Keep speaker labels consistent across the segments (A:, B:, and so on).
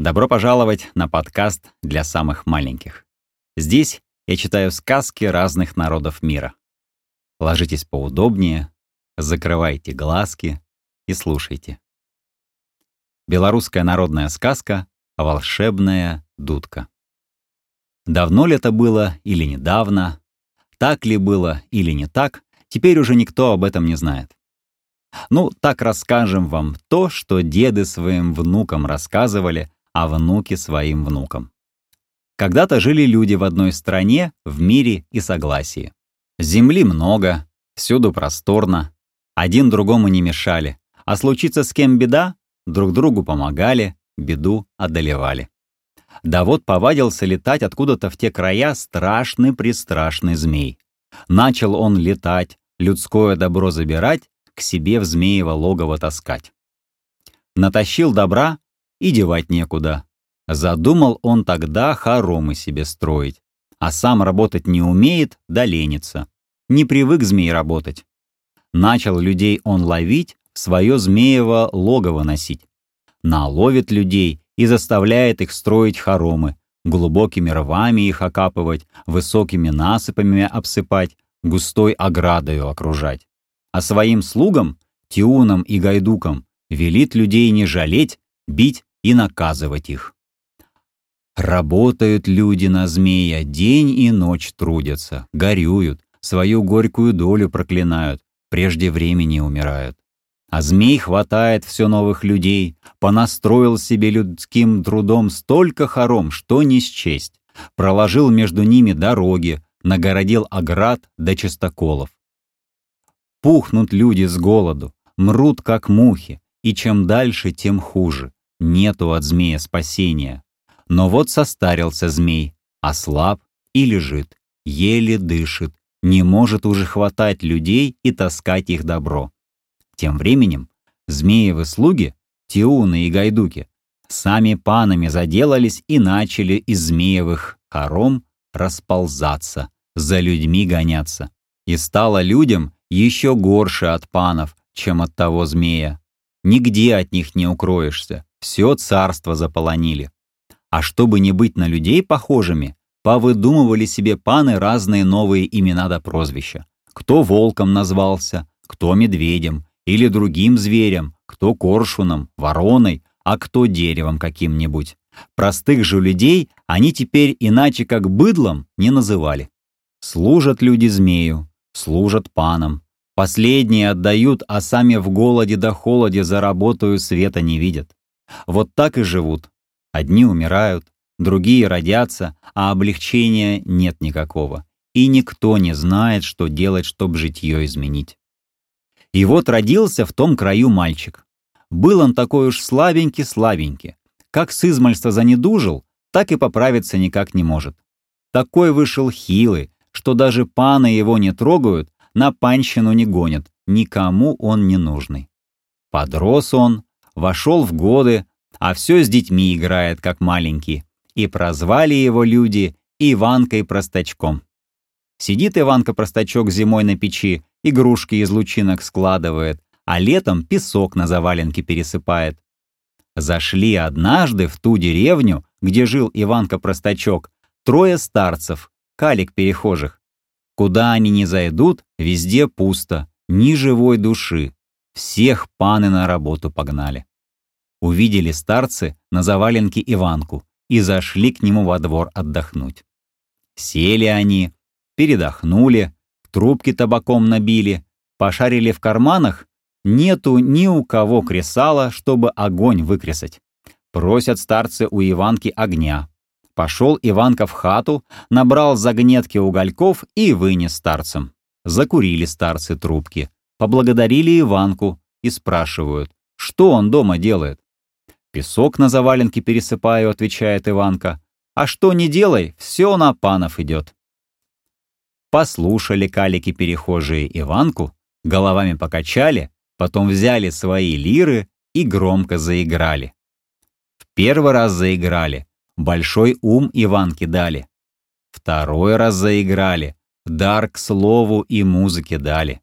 A: Добро пожаловать на подкаст для самых маленьких. Здесь я читаю сказки разных народов мира. Ложитесь поудобнее, закрывайте глазки и слушайте. Белорусская народная сказка «Волшебная дудка». Давно ли это было или недавно, так ли было или не так, теперь уже никто об этом не знает. Ну, так расскажем вам то, что деды своим внукам рассказывали, а внуки своим внукам. Когда-то жили люди в одной стране, в мире и согласии. Земли много, всюду просторно, один другому не мешали, а случится с кем беда, друг другу помогали, беду одолевали. Да вот повадился летать откуда-то в те края страшный-престрашный змей. Начал он летать, людское добро забирать, к себе в змеево логово таскать. Натащил добра и девать некуда. Задумал он тогда хоромы себе строить, а сам работать не умеет, да ленится. Не привык змей работать. Начал людей он ловить, свое змеево логово носить. Наловит людей и заставляет их строить хоромы, глубокими рвами их окапывать, высокими насыпами обсыпать, густой оградою окружать а своим слугам, Тиунам и Гайдукам, велит людей не жалеть, бить и наказывать их. Работают люди на змея, день и ночь трудятся, горюют, свою горькую долю проклинают, прежде времени умирают. А змей хватает все новых людей, понастроил себе людским трудом столько хором, что не счесть, проложил между ними дороги, нагородил оград до чистоколов. Пухнут люди с голоду, мрут как мухи, и чем дальше, тем хуже. Нету от змея спасения. Но вот состарился змей, ослаб и лежит, еле дышит, не может уже хватать людей и таскать их добро. Тем временем змеевы слуги, Тиуны и Гайдуки, сами панами заделались и начали из змеевых хором расползаться, за людьми гоняться. И стало людям еще горше от панов, чем от того змея. Нигде от них не укроешься, все царство заполонили. А чтобы не быть на людей похожими, повыдумывали себе паны разные новые имена да прозвища. Кто волком назвался, кто медведем или другим зверем, кто коршуном, вороной, а кто деревом каким-нибудь. Простых же людей они теперь иначе как быдлом не называли. Служат люди змею, служат панам. Последние отдают, а сами в голоде да холоде за света не видят. Вот так и живут. Одни умирают, другие родятся, а облегчения нет никакого. И никто не знает, что делать, чтобы житье изменить. И вот родился в том краю мальчик. Был он такой уж слабенький-слабенький. Как с измальства занедужил, так и поправиться никак не может. Такой вышел хилый, что даже паны его не трогают, на панщину не гонят, никому он не нужный. Подрос он, вошел в годы, а все с детьми играет, как маленький, и прозвали его люди Иванкой-простачком. Сидит Иванка-простачок зимой на печи, игрушки из лучинок складывает, а летом песок на заваленке пересыпает. Зашли однажды в ту деревню, где жил Иванка-простачок, трое старцев, калик перехожих. Куда они ни зайдут, везде пусто, ни живой души. Всех паны на работу погнали. Увидели старцы на заваленке Иванку и зашли к нему во двор отдохнуть. Сели они, передохнули, трубки табаком набили, пошарили в карманах, нету ни у кого кресала, чтобы огонь выкресать. Просят старцы у Иванки огня. Пошел Иванка в хату, набрал загнетки угольков и вынес старцам. Закурили старцы трубки, поблагодарили Иванку и спрашивают, что он дома делает. «Песок на заваленке пересыпаю», — отвечает Иванка. «А что не делай, все на панов идет». Послушали калики-перехожие Иванку, головами покачали, потом взяли свои лиры и громко заиграли. В первый раз заиграли, Большой ум Иванке дали. Второй раз заиграли. Дар к слову и музыке дали.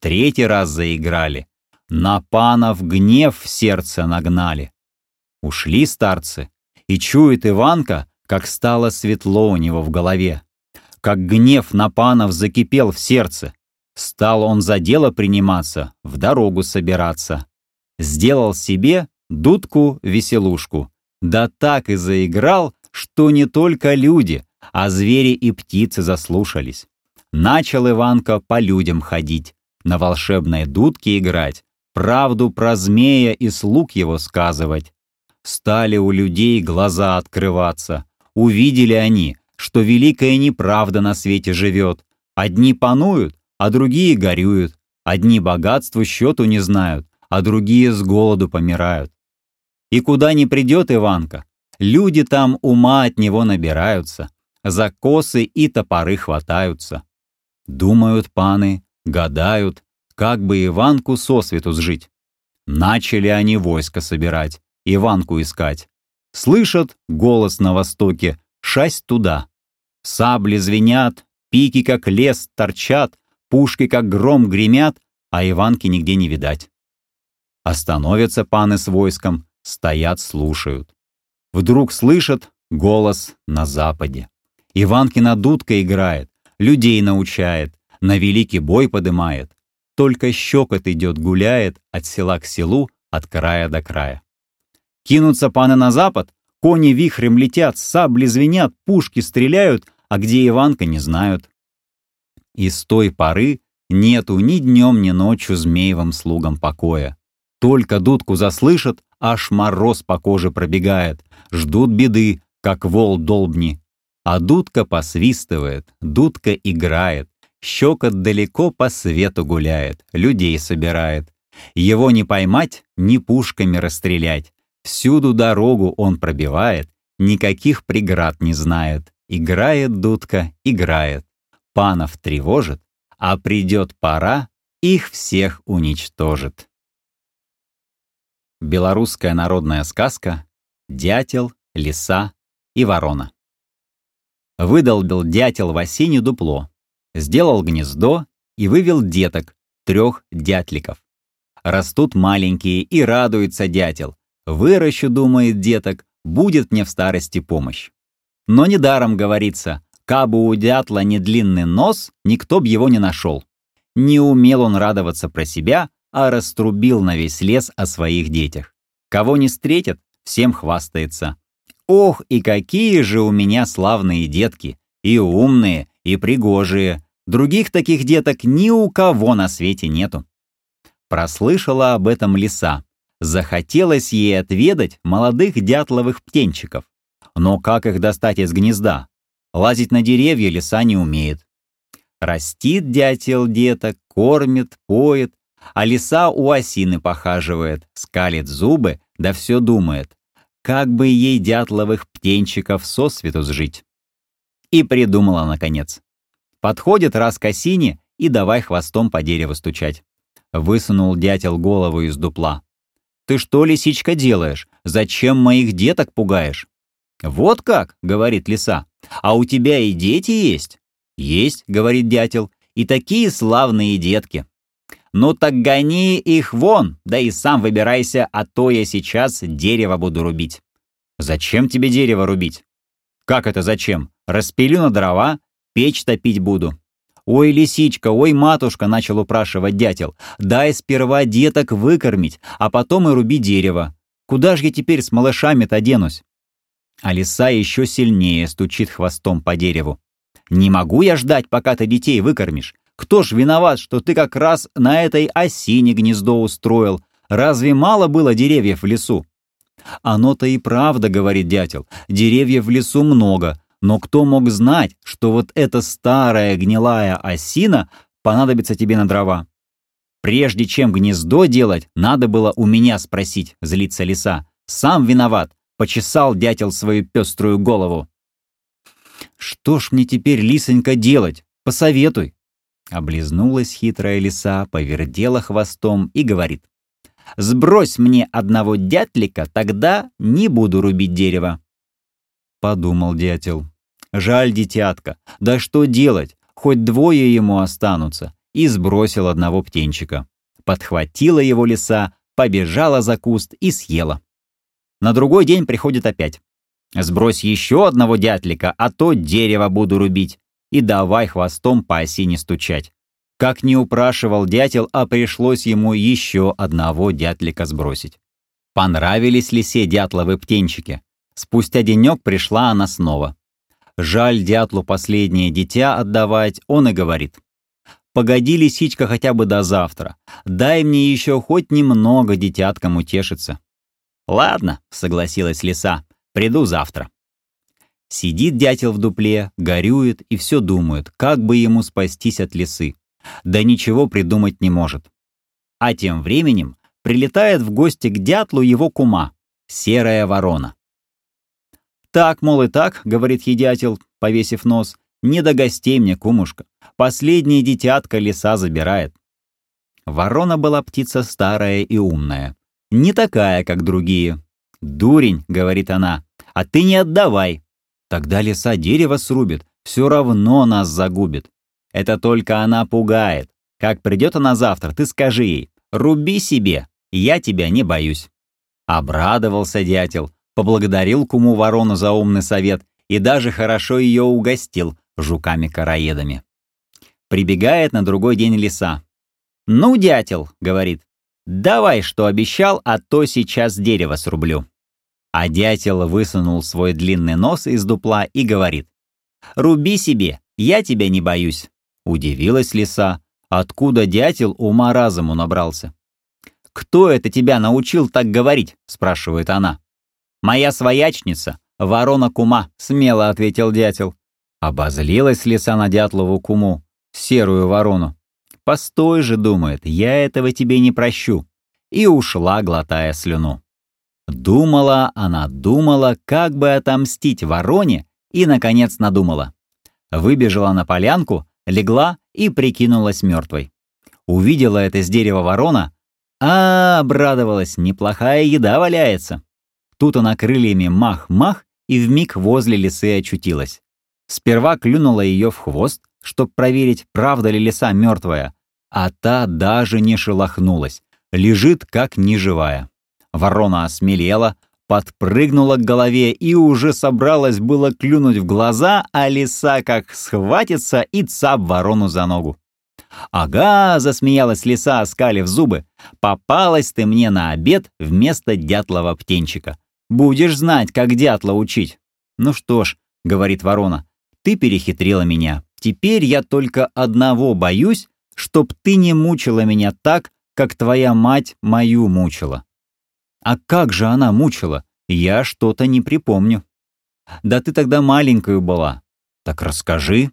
A: Третий раз заиграли. На панов гнев в сердце нагнали. Ушли старцы, И чует Иванка, как стало светло у него в голове, как гнев на панов закипел в сердце. Стал он за дело приниматься, в дорогу собираться. Сделал себе дудку-веселушку, да так и заиграл, что не только люди, а звери и птицы заслушались. Начал Иванка по людям ходить, на волшебной дудке играть, правду про змея и слуг его сказывать. Стали у людей глаза открываться. Увидели они, что великая неправда на свете живет. Одни пануют, а другие горюют. Одни богатству счету не знают, а другие с голоду помирают. И куда ни придет Иванка, люди там ума от него набираются, за косы и топоры хватаются. Думают паны, гадают, как бы Иванку сосвету сжить. Начали они войско собирать, Иванку искать. Слышат голос на востоке, шасть туда. Сабли звенят, пики как лес торчат, пушки как гром гремят, а Иванки нигде не видать. Остановятся паны с войском, стоят, слушают. Вдруг слышат голос на западе. Иванкина дудка играет, людей научает, на великий бой подымает. Только щекот идет, гуляет от села к селу, от края до края. Кинутся паны на запад, кони вихрем летят, сабли звенят, пушки стреляют, а где Иванка не знают. И с той поры нету ни днем, ни ночью змеевым слугам покоя. Только дудку заслышат, аж мороз по коже пробегает, ждут беды, как вол долбни. А дудка посвистывает, дудка играет, щекот далеко по свету гуляет, людей собирает. Его не поймать, ни пушками расстрелять. Всюду дорогу он пробивает, никаких преград не знает. Играет дудка, играет. Панов тревожит, а придет пора, их всех уничтожит. Белорусская народная сказка «Дятел, лиса и ворона». Выдолбил дятел в осенне дупло, сделал гнездо и вывел деток, трех дятликов. Растут маленькие, и радуется дятел. Выращу, думает деток, будет мне в старости помощь. Но недаром говорится, кабы у дятла не длинный нос, никто б его не нашел. Не умел он радоваться про себя, а раструбил на весь лес о своих детях. Кого не встретит, всем хвастается. Ох, и какие же у меня славные детки, и умные, и пригожие. Других таких деток ни у кого на свете нету. Прослышала об этом лиса. Захотелось ей отведать молодых дятловых птенчиков. Но как их достать из гнезда? Лазить на деревья лиса не умеет. Растит дятел деток, кормит, поет, а лиса у осины похаживает, скалит зубы, да все думает, как бы ей дятловых птенчиков сосвету сжить. И придумала, наконец. Подходит раз к осине и давай хвостом по дереву стучать. Высунул дятел голову из дупла. «Ты что, лисичка, делаешь? Зачем моих деток пугаешь?» «Вот как», — говорит лиса, — «а у тебя и дети есть?» «Есть», — говорит дятел, — «и такие славные детки». «Ну так гони их вон, да и сам выбирайся, а то я сейчас дерево буду рубить». «Зачем тебе дерево рубить?» «Как это зачем? Распилю на дрова, печь топить буду». «Ой, лисичка, ой, матушка», — начал упрашивать дятел, «дай сперва деток выкормить, а потом и руби дерево. Куда ж я теперь с малышами-то денусь?» А лиса еще сильнее стучит хвостом по дереву. «Не могу я ждать, пока ты детей выкормишь. Кто ж виноват, что ты как раз на этой осине гнездо устроил? Разве мало было деревьев в лесу? Оно-то и правда, говорит дятел, деревьев в лесу много, но кто мог знать, что вот эта старая гнилая осина понадобится тебе на дрова? Прежде чем гнездо делать, надо было у меня спросить, злится лиса. Сам виноват, почесал дятел свою пеструю голову. Что ж мне теперь, лисонька, делать? Посоветуй. Облизнулась хитрая лиса, повертела хвостом и говорит. «Сбрось мне одного дятлика, тогда не буду рубить дерево». Подумал дятел. «Жаль, дитятка, да что делать, хоть двое ему останутся». И сбросил одного птенчика. Подхватила его лиса, побежала за куст и съела. На другой день приходит опять. Сбрось еще одного дятлика, а то дерево буду рубить. И давай хвостом по осине стучать. Как не упрашивал дятел, а пришлось ему еще одного дятлика сбросить. Понравились лисе дятловы птенчики. Спустя денек пришла она снова. Жаль дятлу последнее дитя отдавать, он и говорит. «Погоди, лисичка, хотя бы до завтра. Дай мне еще хоть немного детяткам утешиться». «Ладно», — согласилась лиса, — «приду завтра». Сидит дятел в дупле, горюет и все думает, как бы ему спастись от лисы. Да ничего придумать не может. А тем временем прилетает в гости к дятлу его кума, серая ворона. «Так, мол, и так», — говорит едятел, повесив нос, — «не до гостей мне, кумушка. Последнее дитятка лиса забирает». Ворона была птица старая и умная. Не такая, как другие. «Дурень», — говорит она, — «а ты не отдавай. Тогда лиса дерево срубит, все равно нас загубит. Это только она пугает. Как придет она завтра, ты скажи ей, руби себе, я тебя не боюсь». Обрадовался дятел, поблагодарил куму ворону за умный совет и даже хорошо ее угостил жуками-караедами. Прибегает на другой день лиса. «Ну, дятел», — говорит, — «давай, что обещал, а то сейчас дерево срублю». А дятел высунул свой длинный нос из дупла и говорит, «Руби себе, я тебя не боюсь». Удивилась лиса, откуда дятел ума-разуму набрался. «Кто это тебя научил так говорить?» — спрашивает она. «Моя своячница, ворона кума», — смело ответил дятел. Обозлилась лиса на дятлову куму, серую ворону. «Постой же», — думает, — «я этого тебе не прощу». И ушла, глотая слюну. Думала она, думала, как бы отомстить вороне, и, наконец, надумала. Выбежала на полянку, легла и прикинулась мертвой. Увидела это с дерева ворона, а обрадовалась, неплохая еда валяется. Тут она крыльями мах-мах и вмиг возле лисы очутилась. Сперва клюнула ее в хвост, чтоб проверить, правда ли лиса мертвая, а та даже не шелохнулась, лежит как неживая. Ворона осмелела, подпрыгнула к голове и уже собралась было клюнуть в глаза, а лиса как схватится и цап ворону за ногу. «Ага!» — засмеялась лиса, оскалив зубы. «Попалась ты мне на обед вместо дятлова птенчика. Будешь знать, как дятла учить». «Ну что ж», — говорит ворона, — «ты перехитрила меня. Теперь я только одного боюсь, чтоб ты не мучила меня так, как твоя мать мою мучила». А как же она мучила? Я что-то не припомню. Да ты тогда маленькую была. Так расскажи.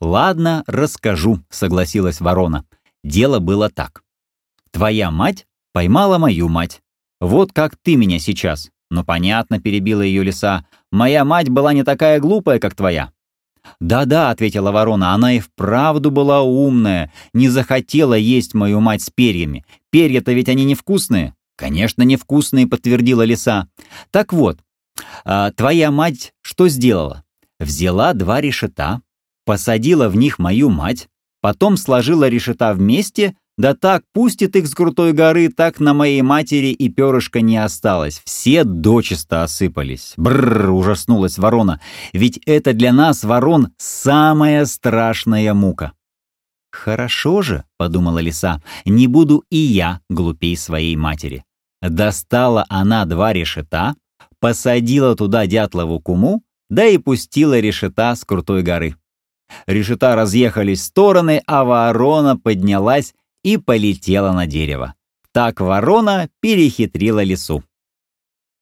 A: Ладно, расскажу, согласилась ворона. Дело было так. Твоя мать поймала мою мать. Вот как ты меня сейчас. Ну, понятно, перебила ее лиса. Моя мать была не такая глупая, как твоя. «Да-да», — ответила ворона, — «она и вправду была умная, не захотела есть мою мать с перьями. Перья-то ведь они невкусные». «Конечно, невкусные», — подтвердила лиса. «Так вот, а, твоя мать что сделала? Взяла два решета, посадила в них мою мать, потом сложила решета вместе, да так пустит их с крутой горы, так на моей матери и перышка не осталось. Все дочисто осыпались. Бррр, ужаснулась ворона. Ведь это для нас, ворон, самая страшная мука. «Хорошо же», — подумала лиса, — «не буду и я глупей своей матери». Достала она два решета, посадила туда дятлову куму, да и пустила решета с крутой горы. Решета разъехались в стороны, а ворона поднялась и полетела на дерево. Так ворона перехитрила лису.